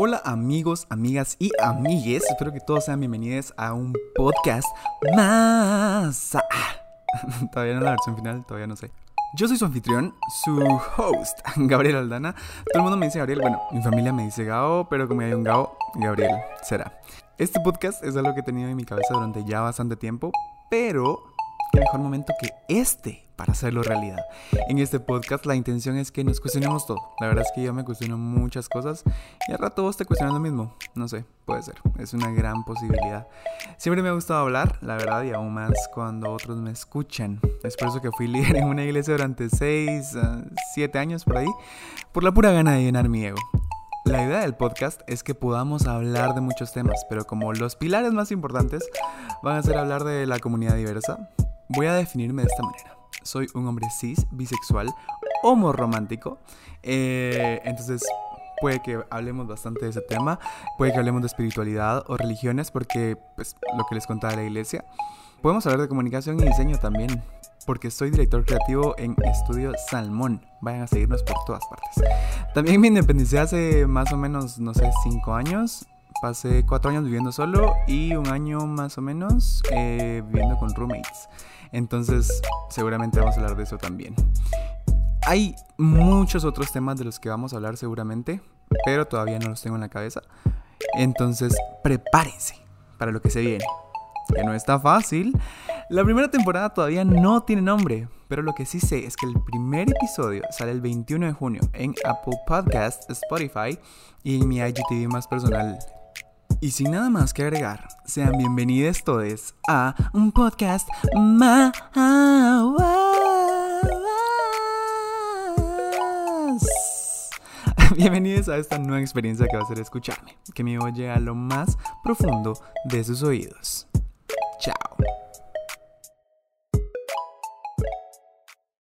Hola amigos, amigas y amigues, espero que todos sean bienvenidos a un podcast más. Ah, todavía no la versión final, todavía no sé. Yo soy su anfitrión, su host, Gabriel Aldana. Todo el mundo me dice Gabriel, bueno, mi familia me dice Gao, pero como hay un Gao, Gabriel será. Este podcast es algo que he tenido en mi cabeza durante ya bastante tiempo, pero qué mejor momento que este para hacerlo realidad. En este podcast la intención es que nos cuestionemos todo. La verdad es que yo me cuestiono muchas cosas y al rato vos te cuestionas lo mismo. No sé, puede ser. Es una gran posibilidad. Siempre me ha gustado hablar, la verdad, y aún más cuando otros me escuchan. Es por eso que fui líder en una iglesia durante 6, 7 ah, años por ahí, por la pura gana de llenar mi ego. La idea del podcast es que podamos hablar de muchos temas, pero como los pilares más importantes van a ser hablar de la comunidad diversa, voy a definirme de esta manera soy un hombre cis, bisexual, homoromántico. Eh, entonces puede que hablemos bastante de ese tema, puede que hablemos de espiritualidad o religiones, porque pues lo que les contaba la iglesia. Podemos hablar de comunicación y diseño también, porque soy director creativo en Estudio Salmón. Vayan a seguirnos por todas partes. También me independicé hace más o menos, no sé, cinco años. Pasé cuatro años viviendo solo y un año más o menos eh, viviendo con roommates. Entonces, seguramente vamos a hablar de eso también. Hay muchos otros temas de los que vamos a hablar seguramente, pero todavía no los tengo en la cabeza. Entonces, prepárense para lo que se viene. Que no está fácil. La primera temporada todavía no tiene nombre, pero lo que sí sé es que el primer episodio sale el 21 de junio en Apple Podcasts, Spotify y en mi IGTV más personal, y sin nada más que agregar, sean bienvenidos todos a un podcast más. Bienvenidos a esta nueva experiencia que va a ser escucharme, que me oye a lo más profundo de sus oídos. Chao.